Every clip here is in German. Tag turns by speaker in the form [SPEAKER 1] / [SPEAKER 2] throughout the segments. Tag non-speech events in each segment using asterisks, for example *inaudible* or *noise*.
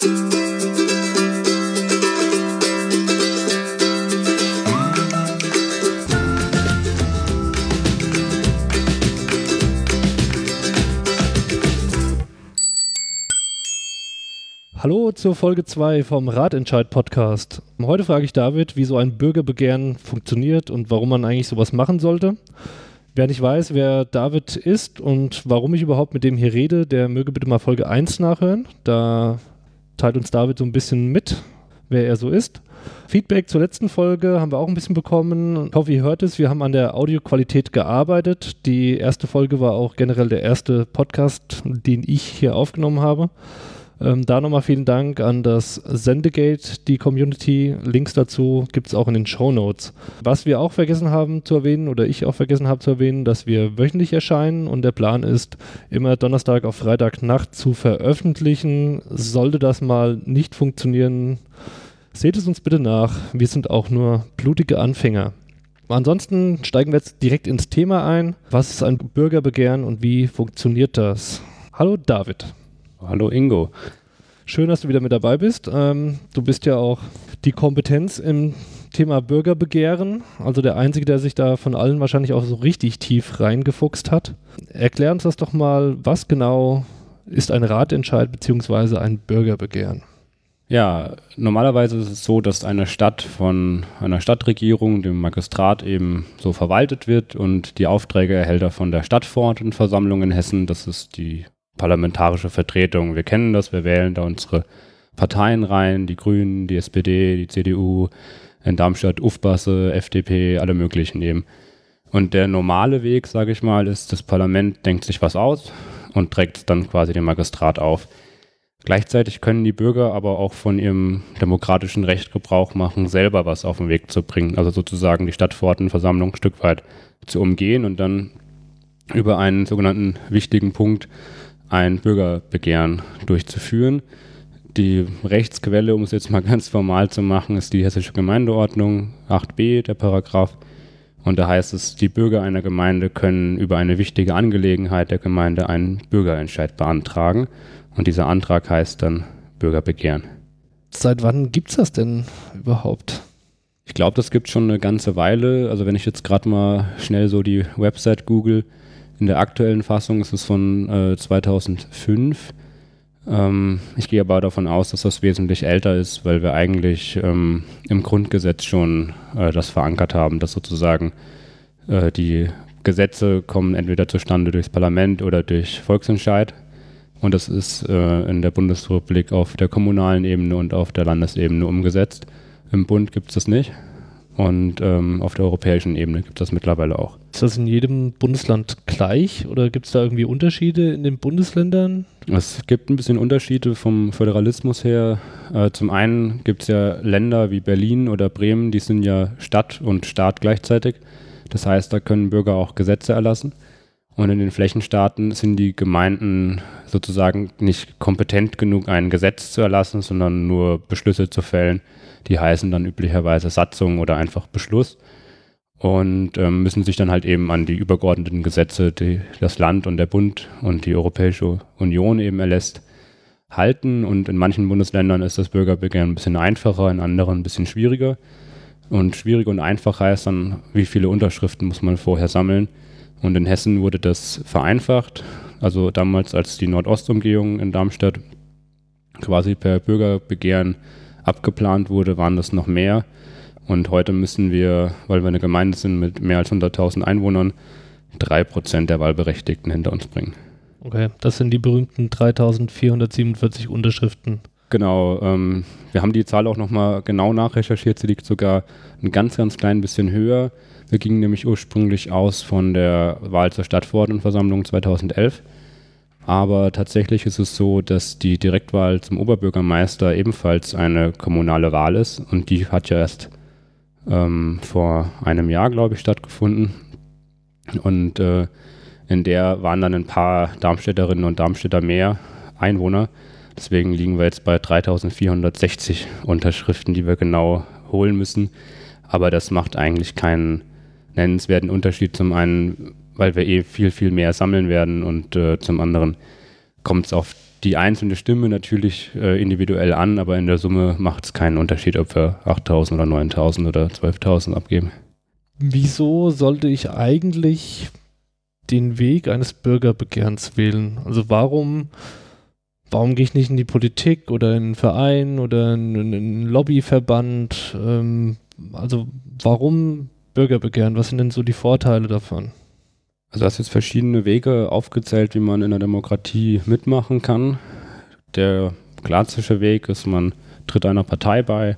[SPEAKER 1] Hallo zur Folge 2 vom Ratentscheid Podcast. Heute frage ich David, wie so ein Bürgerbegehren funktioniert und warum man eigentlich sowas machen sollte. Wer nicht weiß, wer David ist und warum ich überhaupt mit dem hier rede, der möge bitte mal Folge 1 nachhören. Da teilt uns David so ein bisschen mit, wer er so ist. Feedback zur letzten Folge haben wir auch ein bisschen bekommen. Ich hoffe, ihr hört es. Wir haben an der Audioqualität gearbeitet. Die erste Folge war auch generell der erste Podcast, den ich hier aufgenommen habe. Ähm, da nochmal vielen Dank an das Sendegate, die Community. Links dazu gibt es auch in den Show Notes. Was wir auch vergessen haben zu erwähnen oder ich auch vergessen habe zu erwähnen, dass wir wöchentlich erscheinen und der Plan ist, immer Donnerstag auf Freitagnacht zu veröffentlichen. Sollte das mal nicht funktionieren, seht es uns bitte nach. Wir sind auch nur blutige Anfänger. Ansonsten steigen wir jetzt direkt ins Thema ein. Was ist ein Bürgerbegehren und wie funktioniert das? Hallo David.
[SPEAKER 2] Hallo Ingo.
[SPEAKER 1] Schön, dass du wieder mit dabei bist. Ähm, du bist ja auch die Kompetenz im Thema Bürgerbegehren, also der Einzige, der sich da von allen wahrscheinlich auch so richtig tief reingefuchst hat. Erklär uns das doch mal, was genau ist ein Ratentscheid bzw. ein Bürgerbegehren?
[SPEAKER 2] Ja, normalerweise ist es so, dass eine Stadt von einer Stadtregierung, dem Magistrat eben so verwaltet wird und die Aufträge erhält er von der Stadtverordnetenversammlung in Hessen. Das ist die parlamentarische Vertretung. Wir kennen das, wir wählen da unsere Parteien rein, die Grünen, die SPD, die CDU, in Darmstadt UFBASSE, FDP, alle möglichen eben. Und der normale Weg, sage ich mal, ist, das Parlament denkt sich was aus und trägt dann quasi den Magistrat auf. Gleichzeitig können die Bürger aber auch von ihrem demokratischen Recht Gebrauch machen, selber was auf den Weg zu bringen. Also sozusagen die Stadtverordnetenversammlung ein Stück weit zu umgehen und dann über einen sogenannten wichtigen Punkt ein Bürgerbegehren durchzuführen. Die Rechtsquelle, um es jetzt mal *laughs* ganz formal zu machen, ist die Hessische Gemeindeordnung 8b, der Paragraph. Und da heißt es, die Bürger einer Gemeinde können über eine wichtige Angelegenheit der Gemeinde einen Bürgerentscheid beantragen. Und dieser Antrag heißt dann Bürgerbegehren.
[SPEAKER 1] Seit wann gibt es das denn überhaupt?
[SPEAKER 2] Ich glaube, das gibt schon eine ganze Weile. Also wenn ich jetzt gerade mal schnell so die Website google, in der aktuellen Fassung ist es von äh, 2005. Ähm, ich gehe aber davon aus, dass das wesentlich älter ist, weil wir eigentlich ähm, im Grundgesetz schon äh, das verankert haben, dass sozusagen äh, die Gesetze kommen entweder zustande durchs Parlament oder durch Volksentscheid. Und das ist äh, in der Bundesrepublik auf der kommunalen Ebene und auf der Landesebene umgesetzt. Im Bund gibt es das nicht. Und ähm, auf der europäischen Ebene gibt es das mittlerweile auch.
[SPEAKER 1] Ist das in jedem Bundesland gleich oder gibt es da irgendwie Unterschiede in den Bundesländern?
[SPEAKER 2] Es gibt ein bisschen Unterschiede vom Föderalismus her. Äh, zum einen gibt es ja Länder wie Berlin oder Bremen, die sind ja Stadt und Staat gleichzeitig. Das heißt, da können Bürger auch Gesetze erlassen. Und in den Flächenstaaten sind die Gemeinden sozusagen nicht kompetent genug, ein Gesetz zu erlassen, sondern nur Beschlüsse zu fällen die heißen dann üblicherweise Satzung oder einfach Beschluss und ähm, müssen sich dann halt eben an die übergeordneten Gesetze, die das Land und der Bund und die Europäische Union eben erlässt, halten. Und in manchen Bundesländern ist das Bürgerbegehren ein bisschen einfacher, in anderen ein bisschen schwieriger. Und schwierig und einfach heißt dann, wie viele Unterschriften muss man vorher sammeln. Und in Hessen wurde das vereinfacht. Also damals, als die Nordostumgehung in Darmstadt quasi per Bürgerbegehren abgeplant wurde, waren das noch mehr. Und heute müssen wir, weil wir eine Gemeinde sind mit mehr als 100.000 Einwohnern, drei Prozent der Wahlberechtigten hinter uns bringen.
[SPEAKER 1] Okay, das sind die berühmten 3447 Unterschriften.
[SPEAKER 2] Genau, ähm, wir haben die Zahl auch nochmal genau nachrecherchiert. Sie liegt sogar ein ganz, ganz klein bisschen höher. Wir gingen nämlich ursprünglich aus von der Wahl zur Stadtverordnetenversammlung 2011. Aber tatsächlich ist es so, dass die Direktwahl zum Oberbürgermeister ebenfalls eine kommunale Wahl ist und die hat ja erst ähm, vor einem Jahr, glaube ich, stattgefunden. Und äh, in der waren dann ein paar Darmstädterinnen und Darmstädter mehr Einwohner. Deswegen liegen wir jetzt bei 3460 Unterschriften, die wir genau holen müssen. Aber das macht eigentlich keinen nennenswerten Unterschied. Zum einen weil wir eh viel, viel mehr sammeln werden und äh, zum anderen kommt es auf die einzelne Stimme natürlich äh, individuell an, aber in der Summe macht es keinen Unterschied, ob wir 8.000 oder 9.000 oder 12.000 abgeben.
[SPEAKER 1] Wieso sollte ich eigentlich den Weg eines Bürgerbegehrens wählen? Also warum, warum gehe ich nicht in die Politik oder in einen Verein oder in, in einen Lobbyverband? Ähm, also warum Bürgerbegehren? Was sind denn so die Vorteile davon?
[SPEAKER 2] Also du hast jetzt verschiedene Wege aufgezählt, wie man in der Demokratie mitmachen kann. Der klassische Weg ist, man tritt einer Partei bei,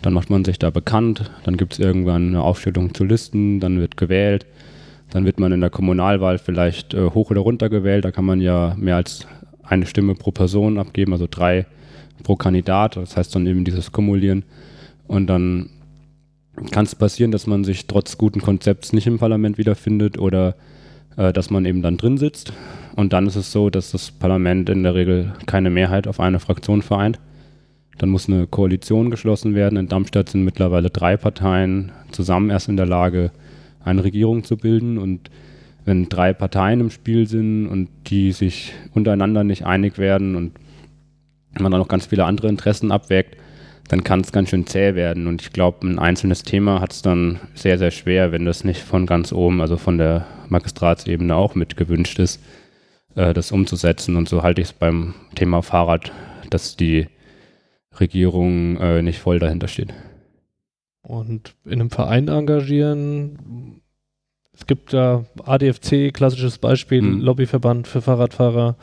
[SPEAKER 2] dann macht man sich da bekannt, dann gibt es irgendwann eine Aufstellung zu Listen, dann wird gewählt, dann wird man in der Kommunalwahl vielleicht äh, hoch oder runter gewählt, da kann man ja mehr als eine Stimme pro Person abgeben, also drei pro Kandidat, das heißt dann eben dieses Kumulieren und dann kann es passieren, dass man sich trotz guten Konzepts nicht im Parlament wiederfindet oder äh, dass man eben dann drin sitzt. Und dann ist es so, dass das Parlament in der Regel keine Mehrheit auf eine Fraktion vereint. Dann muss eine Koalition geschlossen werden. In Darmstadt sind mittlerweile drei Parteien zusammen erst in der Lage, eine Regierung zu bilden. Und wenn drei Parteien im Spiel sind und die sich untereinander nicht einig werden und man dann noch ganz viele andere Interessen abwägt, dann kann es ganz schön zäh werden. Und ich glaube, ein einzelnes Thema hat es dann sehr, sehr schwer, wenn das nicht von ganz oben, also von der Magistratsebene auch mit gewünscht ist, äh, das umzusetzen. Und so halte ich es beim Thema Fahrrad, dass die Regierung äh, nicht voll dahinter steht.
[SPEAKER 1] Und in einem Verein engagieren, es gibt ja ADFC, klassisches Beispiel, mhm. Lobbyverband für Fahrradfahrer,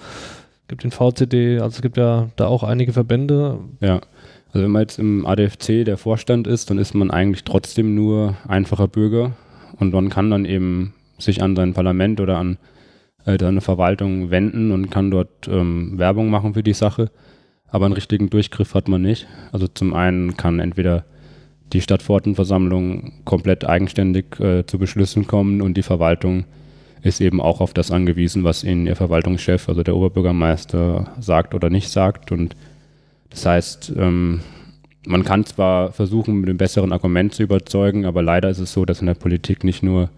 [SPEAKER 1] gibt den VCD, also es gibt ja da auch einige Verbände.
[SPEAKER 2] Ja. Also wenn man jetzt im ADFC der Vorstand ist, dann ist man eigentlich trotzdem nur einfacher Bürger und man kann dann eben sich an sein Parlament oder an äh, seine Verwaltung wenden und kann dort ähm, Werbung machen für die Sache. Aber einen richtigen Durchgriff hat man nicht. Also zum einen kann entweder die Stadtverordnetenversammlung komplett eigenständig äh, zu Beschlüssen kommen und die Verwaltung ist eben auch auf das angewiesen, was ihnen ihr Verwaltungschef, also der Oberbürgermeister, sagt oder nicht sagt. Und das heißt, ähm, man kann zwar versuchen, mit einem besseren Argument zu überzeugen, aber leider ist es so, dass in der Politik nicht nur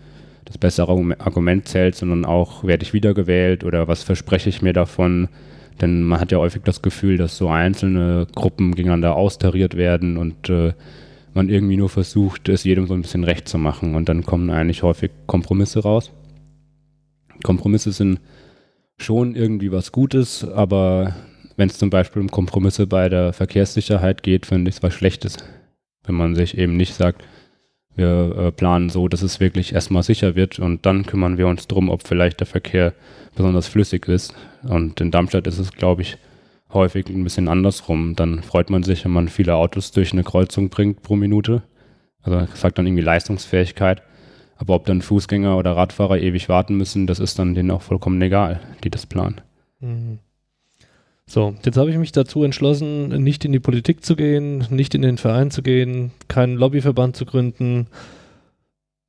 [SPEAKER 2] das bessere Argument zählt, sondern auch, werde ich wiedergewählt oder was verspreche ich mir davon. Denn man hat ja häufig das Gefühl, dass so einzelne Gruppen gegeneinander austariert werden und äh, man irgendwie nur versucht, es jedem so ein bisschen recht zu machen. Und dann kommen eigentlich häufig Kompromisse raus. Kompromisse sind schon irgendwie was Gutes, aber wenn es zum Beispiel um Kompromisse bei der Verkehrssicherheit geht, finde ich es was Schlechtes. Wenn man sich eben nicht sagt, wir äh, planen so, dass es wirklich erstmal sicher wird und dann kümmern wir uns darum, ob vielleicht der Verkehr besonders flüssig ist. Und in Darmstadt ist es, glaube ich, häufig ein bisschen andersrum. Dann freut man sich, wenn man viele Autos durch eine Kreuzung bringt pro Minute. Also sagt dann irgendwie Leistungsfähigkeit. Aber ob dann Fußgänger oder Radfahrer ewig warten müssen, das ist dann denen auch vollkommen egal, die das planen. Mhm.
[SPEAKER 1] So, jetzt habe ich mich dazu entschlossen, nicht in die Politik zu gehen, nicht in den Verein zu gehen, keinen Lobbyverband zu gründen.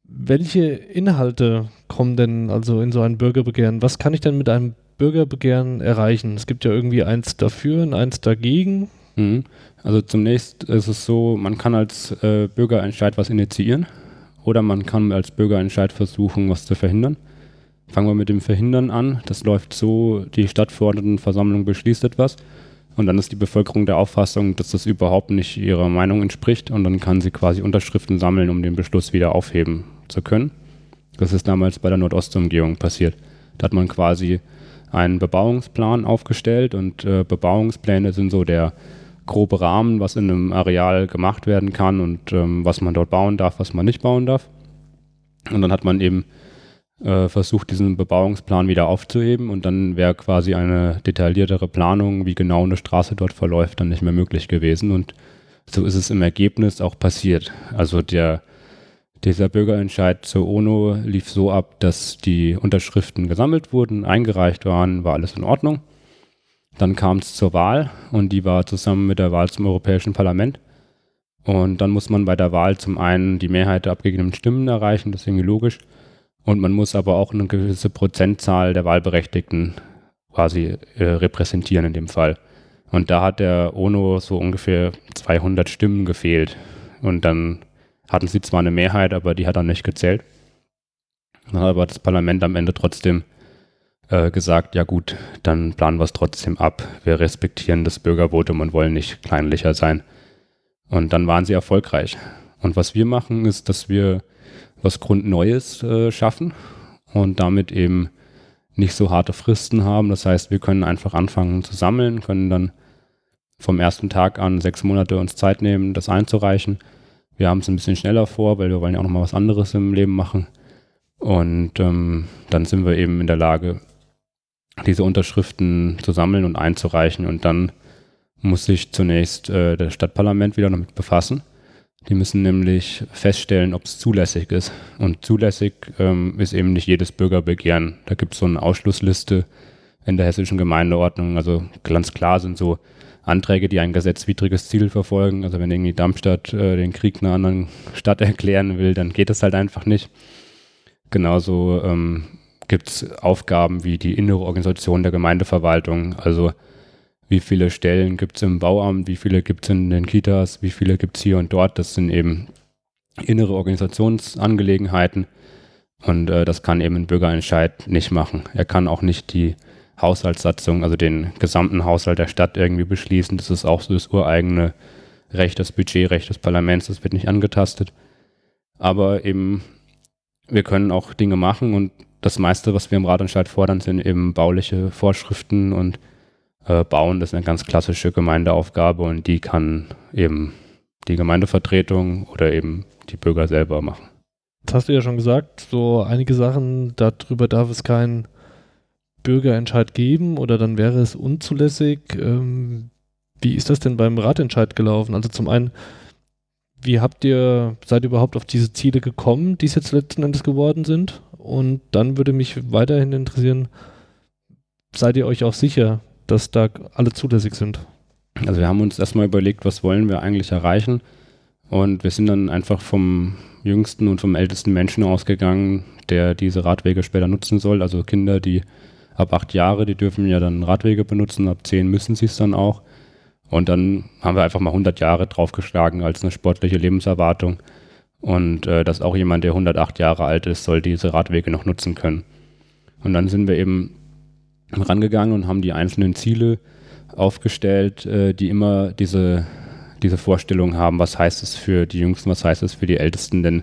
[SPEAKER 1] Welche Inhalte kommen denn also in so ein Bürgerbegehren? Was kann ich denn mit einem Bürgerbegehren erreichen? Es gibt ja irgendwie eins dafür und eins dagegen.
[SPEAKER 2] Mhm. Also zunächst ist es so, man kann als äh, Bürgerentscheid was initiieren oder man kann als Bürgerentscheid versuchen, was zu verhindern. Fangen wir mit dem Verhindern an. Das läuft so, die Stadtverordnetenversammlung beschließt etwas und dann ist die Bevölkerung der Auffassung, dass das überhaupt nicht ihrer Meinung entspricht und dann kann sie quasi Unterschriften sammeln, um den Beschluss wieder aufheben zu können. Das ist damals bei der Nordostumgehung passiert. Da hat man quasi einen Bebauungsplan aufgestellt und äh, Bebauungspläne sind so der grobe Rahmen, was in einem Areal gemacht werden kann und ähm, was man dort bauen darf, was man nicht bauen darf. Und dann hat man eben äh, versucht, diesen Bebauungsplan wieder aufzuheben und dann wäre quasi eine detailliertere Planung, wie genau eine Straße dort verläuft, dann nicht mehr möglich gewesen. Und so ist es im Ergebnis auch passiert. Also der, dieser Bürgerentscheid zur UNO lief so ab, dass die Unterschriften gesammelt wurden, eingereicht waren, war alles in Ordnung. Dann kam es zur Wahl und die war zusammen mit der Wahl zum Europäischen Parlament. Und dann muss man bei der Wahl zum einen die Mehrheit der abgegebenen Stimmen erreichen, das ist irgendwie logisch. Und man muss aber auch eine gewisse Prozentzahl der Wahlberechtigten quasi äh, repräsentieren in dem Fall. Und da hat der ONO so ungefähr 200 Stimmen gefehlt. Und dann hatten sie zwar eine Mehrheit, aber die hat dann nicht gezählt. Dann hat aber das Parlament am Ende trotzdem äh, gesagt, ja gut, dann planen wir es trotzdem ab. Wir respektieren das Bürgervotum und wollen nicht kleinlicher sein. Und dann waren sie erfolgreich. Und was wir machen, ist, dass wir was Grundneues äh, schaffen und damit eben nicht so harte Fristen haben. Das heißt, wir können einfach anfangen zu sammeln, können dann vom ersten Tag an sechs Monate uns Zeit nehmen, das einzureichen. Wir haben es ein bisschen schneller vor, weil wir wollen ja auch noch mal was anderes im Leben machen. Und ähm, dann sind wir eben in der Lage, diese Unterschriften zu sammeln und einzureichen. Und dann muss sich zunächst äh, das Stadtparlament wieder damit befassen. Die müssen nämlich feststellen, ob es zulässig ist. Und zulässig ähm, ist eben nicht jedes Bürgerbegehren. Da gibt es so eine Ausschlussliste in der hessischen Gemeindeordnung. Also ganz klar sind so Anträge, die ein gesetzwidriges Ziel verfolgen. Also wenn irgendwie Darmstadt äh, den Krieg einer anderen Stadt *laughs* erklären will, dann geht das halt einfach nicht. Genauso ähm, gibt es Aufgaben wie die innere Organisation der Gemeindeverwaltung. Also wie viele Stellen gibt es im Bauamt, wie viele gibt es in den Kitas, wie viele gibt es hier und dort. Das sind eben innere Organisationsangelegenheiten und äh, das kann eben ein Bürgerentscheid nicht machen. Er kann auch nicht die Haushaltssatzung, also den gesamten Haushalt der Stadt irgendwie beschließen. Das ist auch so das ureigene Recht, das Budgetrecht des Parlaments, das wird nicht angetastet. Aber eben, wir können auch Dinge machen und das meiste, was wir im Ratentscheid fordern, sind eben bauliche Vorschriften und äh, bauen. Ist eine ganz klassische Gemeindeaufgabe und die kann eben die Gemeindevertretung oder eben die Bürger selber machen.
[SPEAKER 1] Das hast du ja schon gesagt, so einige Sachen, darüber darf es keinen Bürgerentscheid geben oder dann wäre es unzulässig. Ähm, wie ist das denn beim Ratentscheid gelaufen? Also zum einen, wie habt ihr, seid ihr überhaupt auf diese Ziele gekommen, die es jetzt letzten Endes geworden sind? Und dann würde mich weiterhin interessieren, seid ihr euch auch sicher, dass da alle zulässig sind?
[SPEAKER 2] Also wir haben uns erstmal überlegt, was wollen wir eigentlich erreichen und wir sind dann einfach vom jüngsten und vom ältesten Menschen ausgegangen, der diese Radwege später nutzen soll. Also Kinder, die ab acht Jahre, die dürfen ja dann Radwege benutzen, ab zehn müssen sie es dann auch. Und dann haben wir einfach mal 100 Jahre draufgeschlagen als eine sportliche Lebenserwartung. Und äh, dass auch jemand, der 108 Jahre alt ist, soll diese Radwege noch nutzen können. Und dann sind wir eben rangegangen und haben die einzelnen Ziele aufgestellt, äh, die immer diese, diese Vorstellung haben, was heißt es für die Jüngsten, was heißt es für die Ältesten, denn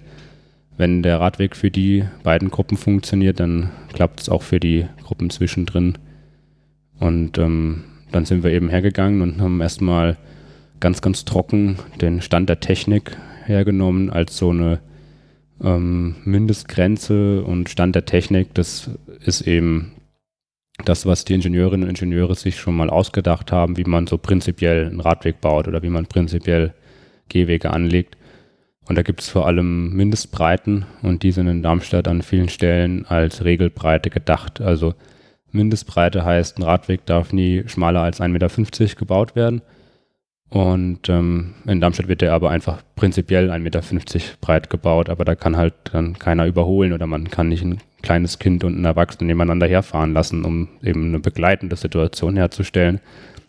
[SPEAKER 2] wenn der Radweg für die beiden Gruppen funktioniert, dann klappt es auch für die Gruppen zwischendrin. Und ähm, dann sind wir eben hergegangen und haben erstmal ganz, ganz trocken den Stand der Technik hergenommen als so eine ähm, Mindestgrenze und Stand der Technik, das ist eben das, was die Ingenieurinnen und Ingenieure sich schon mal ausgedacht haben, wie man so prinzipiell einen Radweg baut oder wie man prinzipiell Gehwege anlegt. Und da gibt es vor allem Mindestbreiten und die sind in Darmstadt an vielen Stellen als Regelbreite gedacht. Also Mindestbreite heißt, ein Radweg darf nie schmaler als 1,50 Meter gebaut werden. Und ähm, in Darmstadt wird der aber einfach prinzipiell 1,50 Meter breit gebaut, aber da kann halt dann keiner überholen oder man kann nicht ein kleines Kind und einen Erwachsenen nebeneinander herfahren lassen, um eben eine begleitende Situation herzustellen.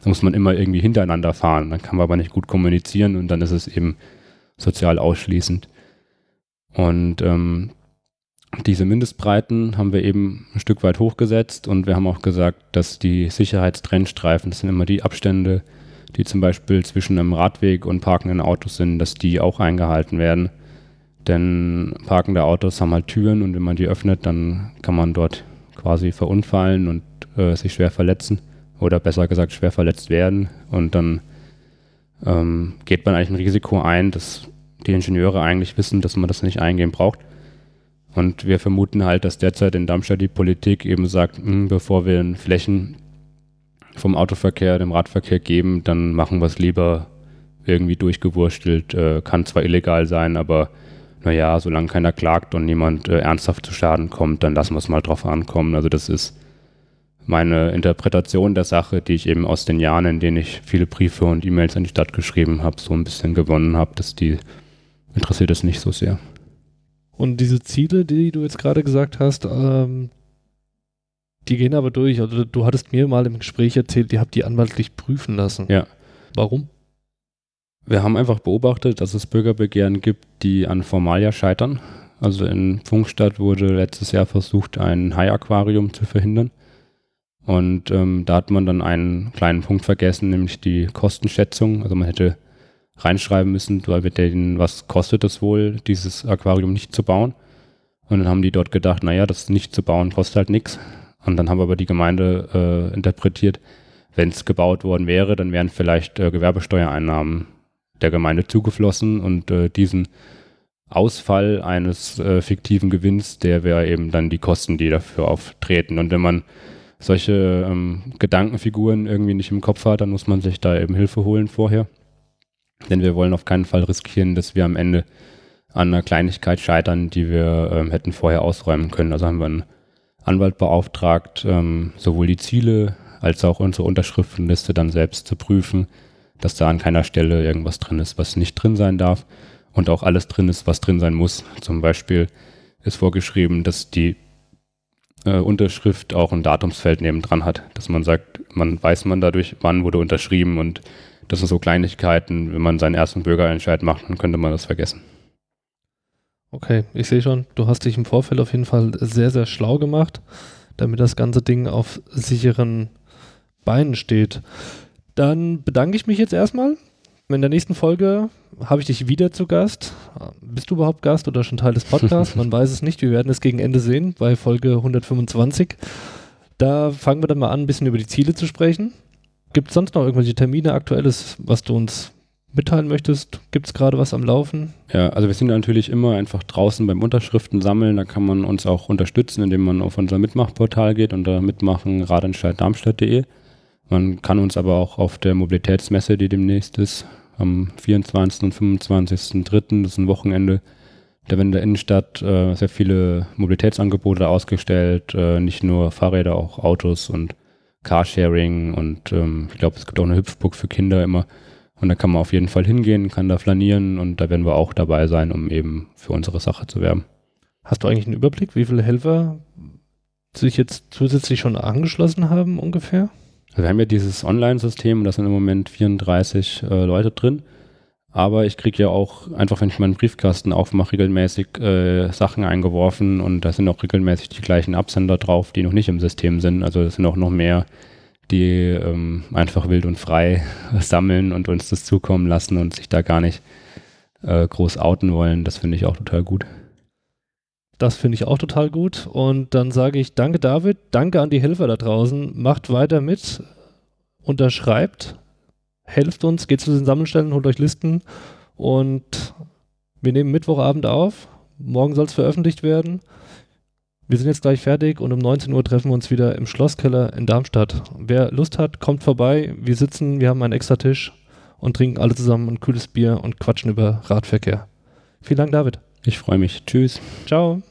[SPEAKER 2] Da muss man immer irgendwie hintereinander fahren. Dann kann man aber nicht gut kommunizieren und dann ist es eben sozial ausschließend. Und ähm, diese Mindestbreiten haben wir eben ein Stück weit hochgesetzt und wir haben auch gesagt, dass die Sicherheitstrennstreifen, das sind immer die Abstände, die zum Beispiel zwischen einem Radweg und parkenden Autos sind, dass die auch eingehalten werden. Denn parkende Autos haben halt Türen und wenn man die öffnet, dann kann man dort quasi verunfallen und äh, sich schwer verletzen oder besser gesagt schwer verletzt werden. Und dann ähm, geht man eigentlich ein Risiko ein, dass die Ingenieure eigentlich wissen, dass man das nicht eingehen braucht. Und wir vermuten halt, dass derzeit in Darmstadt die Politik eben sagt, mh, hm, bevor wir in Flächen vom Autoverkehr, dem Radverkehr geben, dann machen wir es lieber irgendwie durchgewurstelt. Äh, kann zwar illegal sein, aber naja, solange keiner klagt und niemand äh, ernsthaft zu Schaden kommt, dann lassen wir es mal drauf ankommen. Also das ist meine Interpretation der Sache, die ich eben aus den Jahren, in denen ich viele Briefe und E-Mails an die Stadt geschrieben habe, so ein bisschen gewonnen habe, dass die interessiert es nicht so sehr.
[SPEAKER 1] Und diese Ziele, die du jetzt gerade gesagt hast, ähm, die gehen aber durch. Also du hattest mir mal im Gespräch erzählt, ihr habt die anwaltlich prüfen lassen.
[SPEAKER 2] Ja.
[SPEAKER 1] Warum?
[SPEAKER 2] Wir haben einfach beobachtet, dass es Bürgerbegehren gibt, die an Formalia scheitern. Also in Funkstadt wurde letztes Jahr versucht, ein Hai-Aquarium zu verhindern. Und ähm, da hat man dann einen kleinen Punkt vergessen, nämlich die Kostenschätzung. Also man hätte reinschreiben müssen, weil wir denen, was kostet es wohl, dieses Aquarium nicht zu bauen. Und dann haben die dort gedacht, naja, das nicht zu bauen kostet halt nichts. Und dann haben aber die Gemeinde äh, interpretiert, wenn es gebaut worden wäre, dann wären vielleicht äh, Gewerbesteuereinnahmen der Gemeinde zugeflossen und äh, diesen Ausfall eines äh, fiktiven Gewinns, der wäre eben dann die Kosten, die dafür auftreten. Und wenn man solche ähm, Gedankenfiguren irgendwie nicht im Kopf hat, dann muss man sich da eben Hilfe holen vorher. Denn wir wollen auf keinen Fall riskieren, dass wir am Ende an einer Kleinigkeit scheitern, die wir ähm, hätten vorher ausräumen können. Also haben wir einen Anwalt beauftragt, ähm, sowohl die Ziele als auch unsere Unterschriftenliste dann selbst zu prüfen, dass da an keiner Stelle irgendwas drin ist, was nicht drin sein darf und auch alles drin ist, was drin sein muss. Zum Beispiel ist vorgeschrieben, dass die äh, Unterschrift auch ein Datumsfeld nebendran hat, dass man sagt, man weiß man dadurch, wann wurde unterschrieben und das sind so Kleinigkeiten, wenn man seinen ersten Bürgerentscheid macht, dann könnte man das vergessen.
[SPEAKER 1] Okay, ich sehe schon, du hast dich im Vorfeld auf jeden Fall sehr, sehr schlau gemacht, damit das ganze Ding auf sicheren Beinen steht. Dann bedanke ich mich jetzt erstmal. In der nächsten Folge habe ich dich wieder zu Gast. Bist du überhaupt Gast oder schon Teil des Podcasts? Man weiß es nicht. Wir werden es gegen Ende sehen bei Folge 125. Da fangen wir dann mal an, ein bisschen über die Ziele zu sprechen. Gibt es sonst noch irgendwelche Termine, Aktuelles, was du uns mitteilen möchtest? Gibt es gerade was am Laufen?
[SPEAKER 2] Ja, also wir sind natürlich immer einfach draußen beim Unterschriften sammeln. Da kann man uns auch unterstützen, indem man auf unser Mitmachportal geht unter mitmachen radentscheiddarmstadt.de. Man kann uns aber auch auf der Mobilitätsmesse, die demnächst ist, am 24. und 25.03., das ist ein Wochenende, da werden in der Innenstadt äh, sehr viele Mobilitätsangebote ausgestellt, äh, nicht nur Fahrräder, auch Autos und Carsharing und ähm, ich glaube, es gibt auch eine Hüpfburg für Kinder immer. Und da kann man auf jeden Fall hingehen, kann da flanieren und da werden wir auch dabei sein, um eben für unsere Sache zu werben.
[SPEAKER 1] Hast du eigentlich einen Überblick, wie viele Helfer sich jetzt zusätzlich schon angeschlossen haben ungefähr?
[SPEAKER 2] Also wir haben ja dieses Online-System, da sind im Moment 34 äh, Leute drin. Aber ich kriege ja auch einfach, wenn ich meinen Briefkasten aufmache, regelmäßig äh, Sachen eingeworfen und da sind auch regelmäßig die gleichen Absender drauf, die noch nicht im System sind. Also es sind auch noch mehr, die ähm, einfach wild und frei *laughs* sammeln und uns das zukommen lassen und sich da gar nicht äh, groß outen wollen. Das finde ich auch total gut.
[SPEAKER 1] Das finde ich auch total gut. Und dann sage ich danke David, danke an die Helfer da draußen. Macht weiter mit, unterschreibt helft uns, geht zu den Sammelstellen, holt euch Listen und wir nehmen Mittwochabend auf. Morgen soll es veröffentlicht werden. Wir sind jetzt gleich fertig und um 19 Uhr treffen wir uns wieder im Schlosskeller in Darmstadt. Wer Lust hat, kommt vorbei. Wir sitzen, wir haben einen extra Tisch und trinken alle zusammen ein kühles Bier und quatschen über Radverkehr. Vielen Dank, David.
[SPEAKER 2] Ich freue mich. Tschüss.
[SPEAKER 1] Ciao.